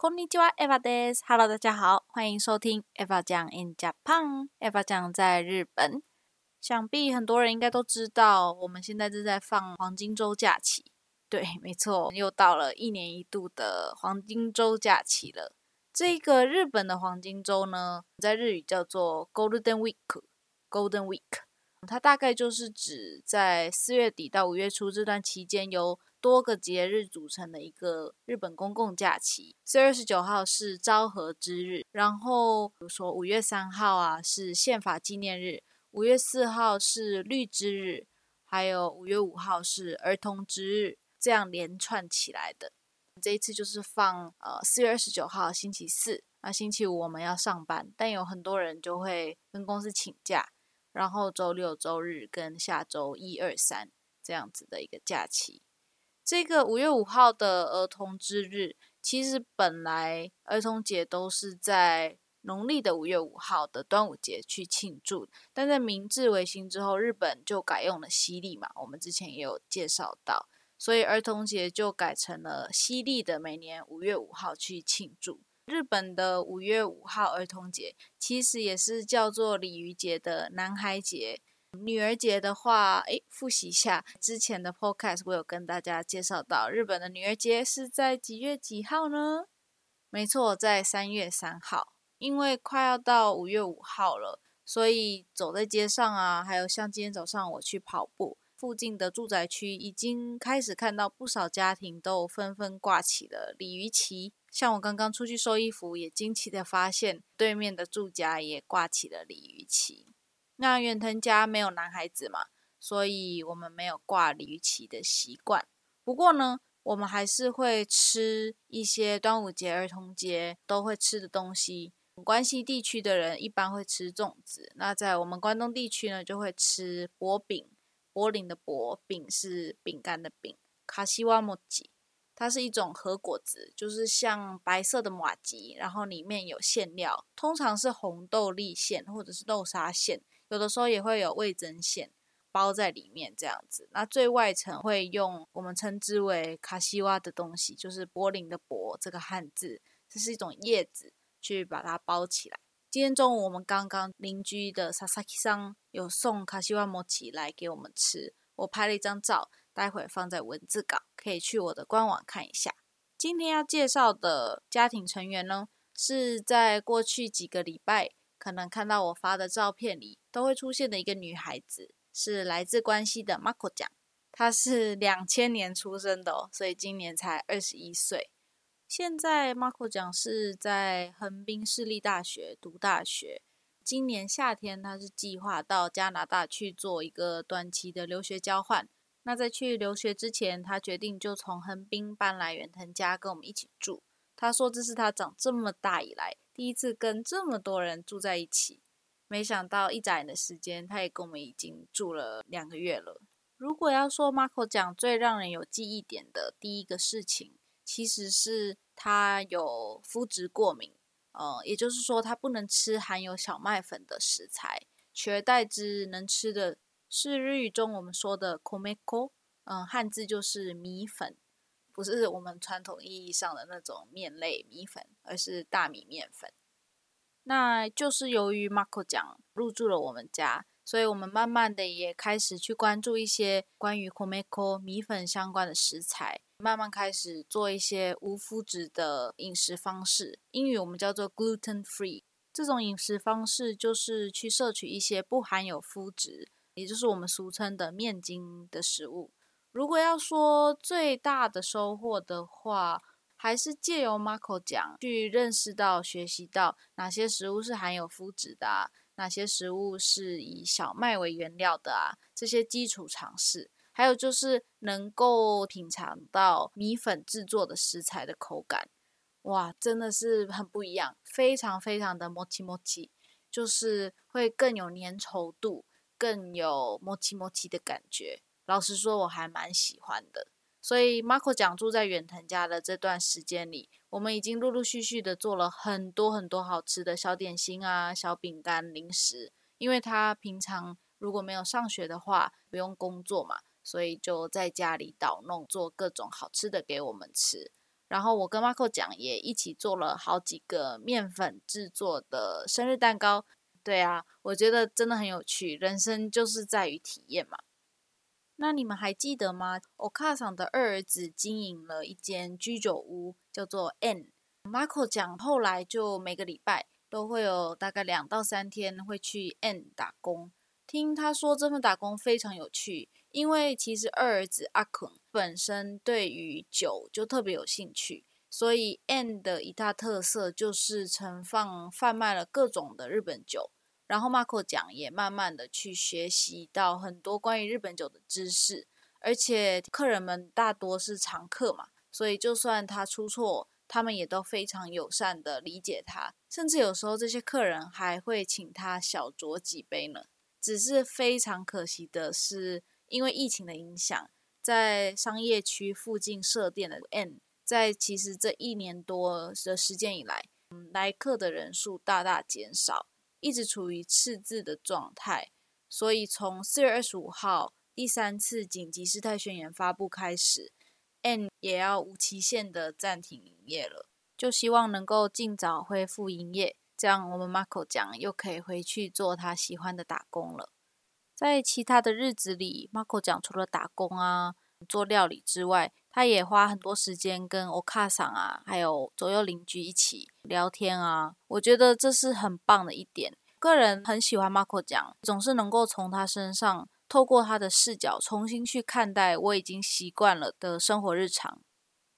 こんにちは，Eva です。Hello，大家好，欢迎收听 Eva 讲 in Japan。Eva 讲在日本，想必很多人应该都知道，我们现在正在放黄金周假期。对，没错，又到了一年一度的黄金周假期了。这个日本的黄金周呢，在日语叫做 Golden Week。Golden Week，它大概就是指在四月底到五月初这段期间，由 多个节日组成的一个日本公共假期。四月二十九号是昭和之日，然后比如说五月三号啊是宪法纪念日，五月四号是绿之日，还有五月五号是儿童之日，这样连串起来的。这一次就是放呃四月二十九号星期四，那星期五我们要上班，但有很多人就会跟公司请假。然后周六、周日跟下周一二三这样子的一个假期。这个五月五号的儿童之日，其实本来儿童节都是在农历的五月五号的端午节去庆祝，但在明治维新之后，日本就改用了西历嘛，我们之前也有介绍到，所以儿童节就改成了西历的每年五月五号去庆祝。日本的五月五号儿童节其实也是叫做鲤鱼节的男孩节。女儿节的话，诶，复习一下之前的 podcast，我有跟大家介绍到，日本的女儿节是在几月几号呢？没错，在三月三号。因为快要到五月五号了，所以走在街上啊，还有像今天早上我去跑步，附近的住宅区已经开始看到不少家庭都纷纷挂起了鲤鱼旗。像我刚刚出去收衣服，也惊奇的发现对面的住家也挂起了鲤鱼旗。那远藤家没有男孩子嘛，所以我们没有挂鲤鱼旗的习惯。不过呢，我们还是会吃一些端午节、儿童节都会吃的东西。关西地区的人一般会吃粽子，那在我们关东地区呢，就会吃薄饼。柏林的薄饼是饼干的饼，卡西瓦莫吉。它是一种核果子，就是像白色的马吉，然后里面有馅料，通常是红豆粒馅或者是豆沙馅，有的时候也会有味增馅包在里面这样子。那最外层会用我们称之为卡西瓦的东西，就是柏林的柏这个汉字，这是一种叶子去把它包起来。今天中午我们刚刚邻居的萨萨基桑有送卡西瓦摩奇来给我们吃，我拍了一张照。待会放在文字稿，可以去我的官网看一下。今天要介绍的家庭成员呢，是在过去几个礼拜可能看到我发的照片里都会出现的一个女孩子，是来自关西的 Marco 酱。她是两千年出生的哦，所以今年才二十一岁。现在 Marco 酱是在横滨市立大学读大学。今年夏天，他是计划到加拿大去做一个短期的留学交换。那在去留学之前，他决定就从横滨搬来远藤家跟我们一起住。他说这是他长这么大以来第一次跟这么多人住在一起。没想到一眨眼的时间，他也跟我们已经住了两个月了。如果要说 Marco 讲最让人有记忆点的第一个事情，其实是他有肤质过敏，呃，也就是说他不能吃含有小麦粉的食材，取而代之能吃的。是日语中我们说的 komeko，嗯，汉字就是米粉，不是我们传统意义上的那种面类米粉，而是大米面粉。那就是由于 Marco 讲入住了我们家，所以我们慢慢的也开始去关注一些关于 komeko 米粉相关的食材，慢慢开始做一些无麸质的饮食方式。英语我们叫做 gluten free，这种饮食方式就是去摄取一些不含有麸质。也就是我们俗称的面筋的食物。如果要说最大的收获的话，还是借由 Marco 讲去认识到、学习到哪些食物是含有麸质的啊，哪些食物是以小麦为原料的啊，这些基础常识。还有就是能够品尝到米粉制作的食材的口感，哇，真的是很不一样，非常非常的 mochi mochi，就是会更有粘稠度。更有摸奇摸奇的感觉，老实说我还蛮喜欢的。所以 Marco 讲住在远藤家的这段时间里，我们已经陆陆续续的做了很多很多好吃的小点心啊、小饼干、零食。因为他平常如果没有上学的话，不用工作嘛，所以就在家里捣弄做各种好吃的给我们吃。然后我跟 Marco 讲，也一起做了好几个面粉制作的生日蛋糕。对啊，我觉得真的很有趣，人生就是在于体验嘛。那你们还记得吗？欧卡桑的二儿子经营了一间居酒屋，叫做 N。Marco 讲，后来就每个礼拜都会有大概两到三天会去 N 打工。听他说，这份打工非常有趣，因为其实二儿子阿肯本身对于酒就特别有兴趣，所以 N 的一大特色就是盛放贩卖了各种的日本酒。然后 Marco 讲也慢慢的去学习到很多关于日本酒的知识，而且客人们大多是常客嘛，所以就算他出错，他们也都非常友善的理解他，甚至有时候这些客人还会请他小酌几杯呢。只是非常可惜的是，因为疫情的影响，在商业区附近设店的 N，在其实这一年多的时间以来，来客的人数大大减少。一直处于赤字的状态，所以从四月二十五号第三次紧急事态宣言发布开始，N 也要无期限的暂停营业了。就希望能够尽早恢复营业，这样我们 Marco 讲又可以回去做他喜欢的打工了。在其他的日子里，Marco 讲除了打工啊、做料理之外，他也花很多时间跟 Oka 桑啊，还有左右邻居一起聊天啊。我觉得这是很棒的一点。个人很喜欢 Marco 讲，总是能够从他身上透过他的视角重新去看待我已经习惯了的生活日常。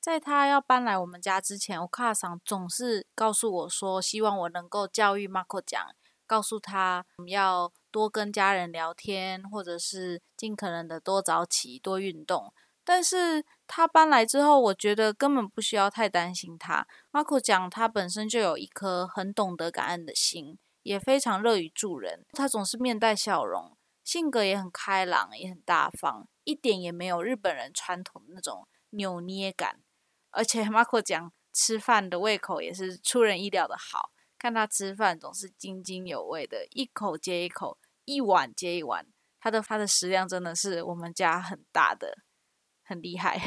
在他要搬来我们家之前，Oka 桑总是告诉我说，希望我能够教育 Marco 讲，告诉他我们要多跟家人聊天，或者是尽可能的多早起、多运动。但是他搬来之后，我觉得根本不需要太担心他。Marco 讲，他本身就有一颗很懂得感恩的心，也非常乐于助人。他总是面带笑容，性格也很开朗，也很大方，一点也没有日本人传统那种扭捏感。而且 Marco 讲，吃饭的胃口也是出人意料的好，看他吃饭总是津津有味的，一口接一口，一碗接一碗。他的他的食量真的是我们家很大的。很厉害，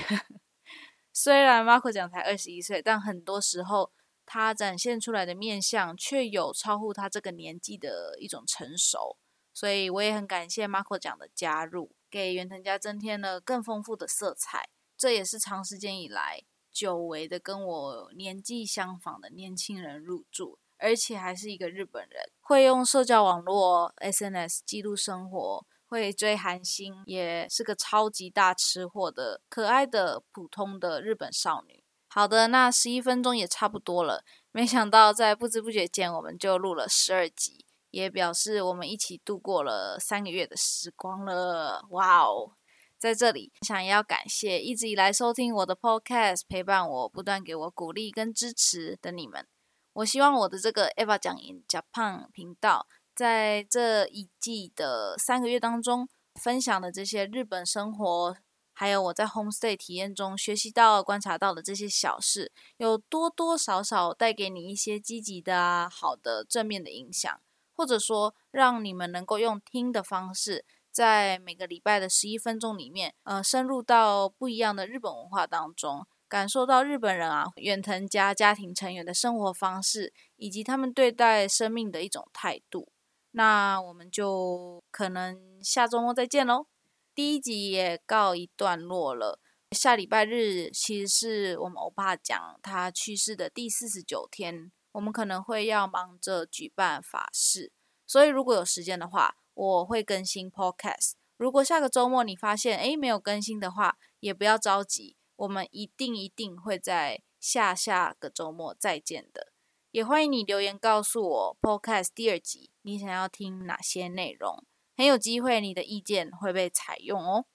虽然 Marco 讲才二十一岁，但很多时候他展现出来的面相却有超乎他这个年纪的一种成熟，所以我也很感谢 Marco 讲的加入，给袁腾家增添了更丰富的色彩。这也是长时间以来久违的跟我年纪相仿的年轻人入住，而且还是一个日本人，会用社交网络 SNS 记录生活。会追韩星，也是个超级大吃货的可爱的普通的日本少女。好的，那十一分钟也差不多了。没想到在不知不觉间，我们就录了十二集，也表示我们一起度过了三个月的时光了。哇哦！在这里想要感谢一直以来收听我的 Podcast、陪伴我、不断给我鼓励跟支持的你们。我希望我的这个 Eva 讲 in Japan 频道。在这一季的三个月当中，分享的这些日本生活，还有我在 homestay 体验中学习到、观察到的这些小事，有多多少少带给你一些积极的、啊、好的、正面的影响，或者说让你们能够用听的方式，在每个礼拜的十一分钟里面，呃，深入到不一样的日本文化当中，感受到日本人啊远藤家家庭成员的生活方式，以及他们对待生命的一种态度。那我们就可能下周末再见喽。第一集也告一段落了。下礼拜日其实是我们欧巴讲他去世的第四十九天，我们可能会要忙着举办法事，所以如果有时间的话，我会更新 Podcast。如果下个周末你发现诶没有更新的话，也不要着急，我们一定一定会在下下个周末再见的。也欢迎你留言告诉我，Podcast 第二集你想要听哪些内容？很有机会你的意见会被采用哦。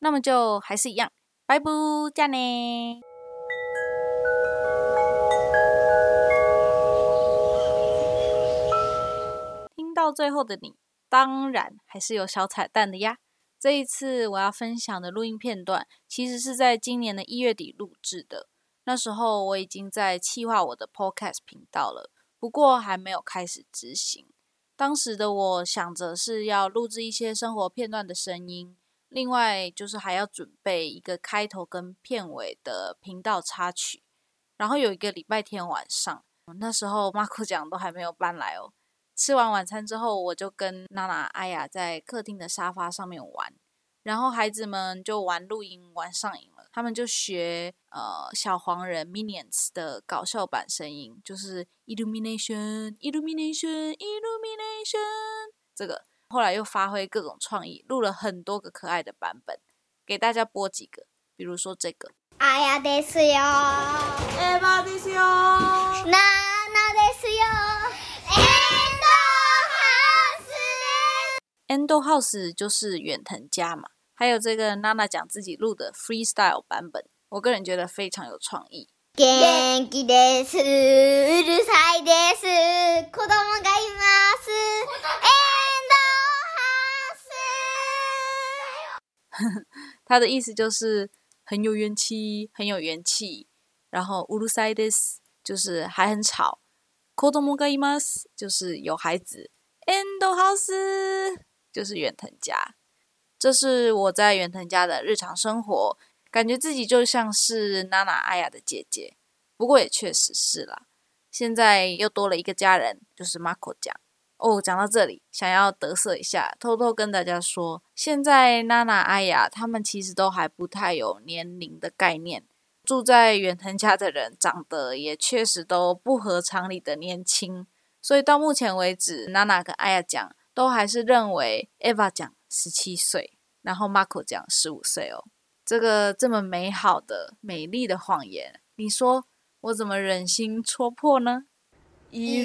那么就还是一样，拜拜，加呢。听到最后的你，当然还是有小彩蛋的呀。这一次我要分享的录音片段，其实是在今年的一月底录制的。那时候我已经在企划我的 Podcast 频道了，不过还没有开始执行。当时的我想着是要录制一些生活片段的声音，另外就是还要准备一个开头跟片尾的频道插曲。然后有一个礼拜天晚上，那时候 Marco 讲都还没有搬来哦。吃完晚餐之后，我就跟娜娜、艾雅在客厅的沙发上面玩，然后孩子们就玩录音玩上瘾，他们就学呃小黄人 Minions 的搞笑版声音，就是 Illumination Illumination Illumination 这个，后来又发挥各种创意，录了很多个可爱的版本，给大家播几个，比如说这个。あやですよ。エヴァですよ。ななですよ。エンドハウスです。 Endo House 就是远藤家嘛， 还有这个娜娜讲自己录的 freestyle 版本，我个人觉得非常有创意。元気です。うるさいです。子供がいます。エンドハウス。他的意思就是很有元气，很有元气。然后うるさいです就是还很吵。子供がいます就是有孩子。Endo House 就是远藤家。 这是我在远藤家的日常生活，感觉自己就像是娜娜阿雅的姐姐。不过也确实是啦，现在又多了一个家人，就是 Marco 讲。哦，讲到这里，想要得瑟一下，偷偷跟大家说，现在娜娜、阿雅他们其实都还不太有年龄的概念。住在远藤家的人，长得也确实都不合常理的年轻，所以到目前为止，娜娜跟阿雅讲都还是认为 Eva 讲十七岁，然后 Marco 讲十五岁哦。这个这么美好的、美丽的谎言，你说我怎么忍心戳破呢？イ